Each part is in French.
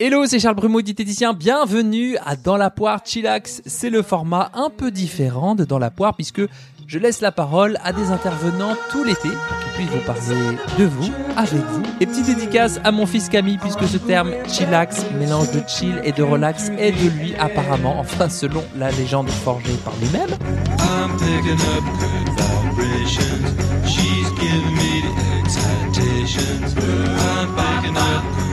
Hello, c'est Charles Brumeau, diététicien. Bienvenue à Dans la poire Chillax. C'est le format un peu différent de Dans la poire puisque je laisse la parole à des intervenants tout l'été qu'ils puissent vous parler de vous, avec vous. Et petite dédicace à mon fils Camille puisque ce terme chillax, mélange de chill et de relax, est de lui apparemment, enfin selon la légende forgée par lui-même. I'm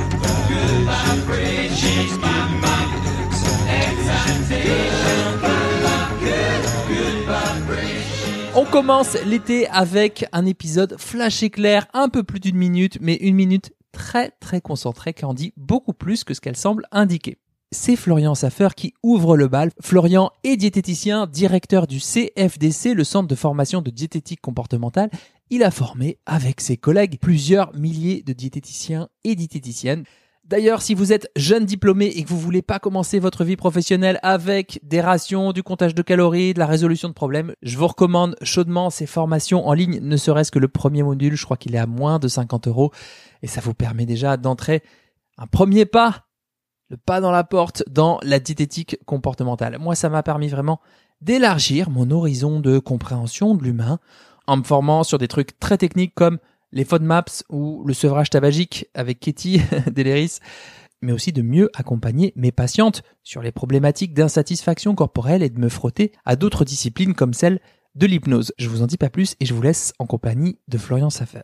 On commence l'été avec un épisode flash éclair, un peu plus d'une minute, mais une minute très très concentrée qui en dit beaucoup plus que ce qu'elle semble indiquer. C'est Florian Saffer qui ouvre le bal. Florian est diététicien, directeur du CFDC, le centre de formation de diététique comportementale. Il a formé avec ses collègues plusieurs milliers de diététiciens et diététiciennes. D'ailleurs, si vous êtes jeune diplômé et que vous voulez pas commencer votre vie professionnelle avec des rations, du comptage de calories, de la résolution de problèmes, je vous recommande chaudement ces formations en ligne, ne serait-ce que le premier module, je crois qu'il est à moins de 50 euros, et ça vous permet déjà d'entrer un premier pas, le pas dans la porte dans la diététique comportementale. Moi, ça m'a permis vraiment d'élargir mon horizon de compréhension de l'humain en me formant sur des trucs très techniques comme les FODMAPs ou le sevrage tabagique avec Katie Deleris, mais aussi de mieux accompagner mes patientes sur les problématiques d'insatisfaction corporelle et de me frotter à d'autres disciplines comme celle de l'hypnose. Je vous en dis pas plus et je vous laisse en compagnie de Florian Saffer.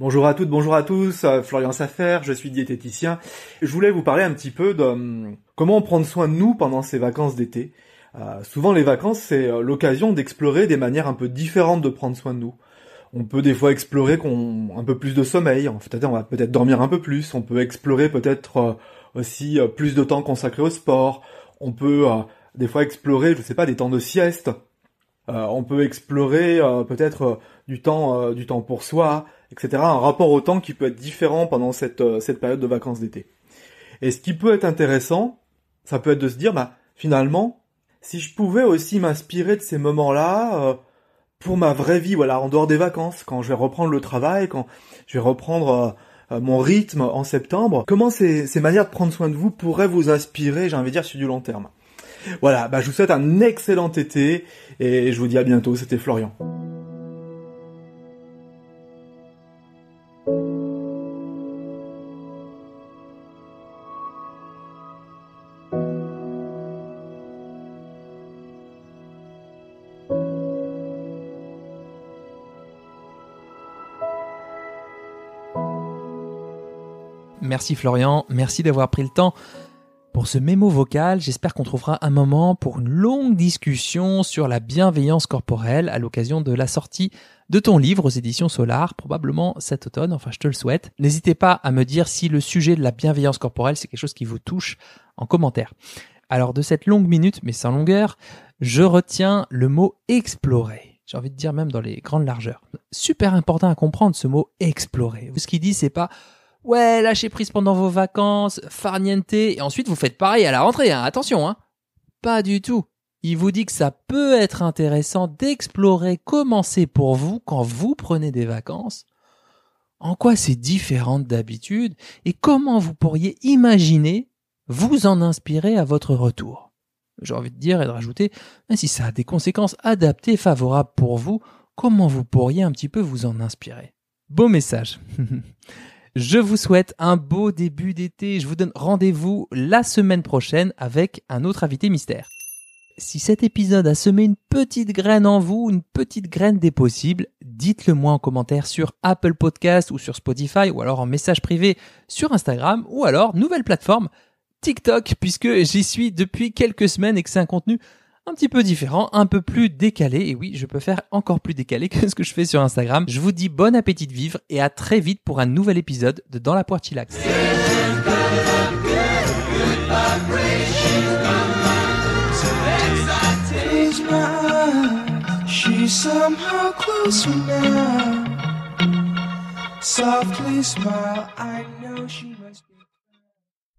Bonjour à toutes, bonjour à tous, euh, Florian Saffer, je suis diététicien. Je voulais vous parler un petit peu de hum, comment prendre soin de nous pendant ces vacances d'été. Euh, souvent les vacances, c'est euh, l'occasion d'explorer des manières un peu différentes de prendre soin de nous. On peut des fois explorer qu'on un peu plus de sommeil, en fait, on va peut-être dormir un peu plus, on peut explorer peut-être euh, aussi euh, plus de temps consacré au sport, on peut euh, des fois explorer, je sais pas, des temps de sieste, on peut explorer peut-être du temps du temps pour soi, etc. Un rapport au temps qui peut être différent pendant cette cette période de vacances d'été. Et ce qui peut être intéressant, ça peut être de se dire, bah finalement, si je pouvais aussi m'inspirer de ces moments-là pour ma vraie vie, voilà, en dehors des vacances, quand je vais reprendre le travail, quand je vais reprendre euh, euh, mon rythme en septembre, comment ces, ces manières de prendre soin de vous pourraient vous inspirer, j'ai envie de dire, sur du long terme? Voilà, bah je vous souhaite un excellent été et je vous dis à bientôt, c'était Florian. Merci Florian, merci d'avoir pris le temps pour ce mémo vocal. J'espère qu'on trouvera un moment pour une longue discussion sur la bienveillance corporelle à l'occasion de la sortie de ton livre aux éditions Solar, probablement cet automne, enfin je te le souhaite. N'hésitez pas à me dire si le sujet de la bienveillance corporelle c'est quelque chose qui vous touche en commentaire. Alors de cette longue minute, mais sans longueur, je retiens le mot explorer. J'ai envie de dire même dans les grandes largeurs. Super important à comprendre ce mot explorer. Ce qu'il dit c'est pas Ouais, lâchez prise pendant vos vacances, farniente, et ensuite vous faites pareil à la rentrée, hein. attention, hein. Pas du tout. Il vous dit que ça peut être intéressant d'explorer comment c'est pour vous quand vous prenez des vacances, en quoi c'est différent d'habitude, et comment vous pourriez imaginer vous en inspirer à votre retour. J'ai envie de dire et de rajouter, si ça a des conséquences adaptées favorables pour vous, comment vous pourriez un petit peu vous en inspirer? Beau message. Je vous souhaite un beau début d'été. Je vous donne rendez-vous la semaine prochaine avec un autre invité mystère. Si cet épisode a semé une petite graine en vous, une petite graine des possibles, dites-le moi en commentaire sur Apple Podcast ou sur Spotify ou alors en message privé sur Instagram ou alors nouvelle plateforme TikTok puisque j'y suis depuis quelques semaines et que c'est un contenu un petit peu différent, un peu plus décalé. Et oui, je peux faire encore plus décalé que ce que je fais sur Instagram. Je vous dis bon appétit de vivre et à très vite pour un nouvel épisode de Dans la poire chillax.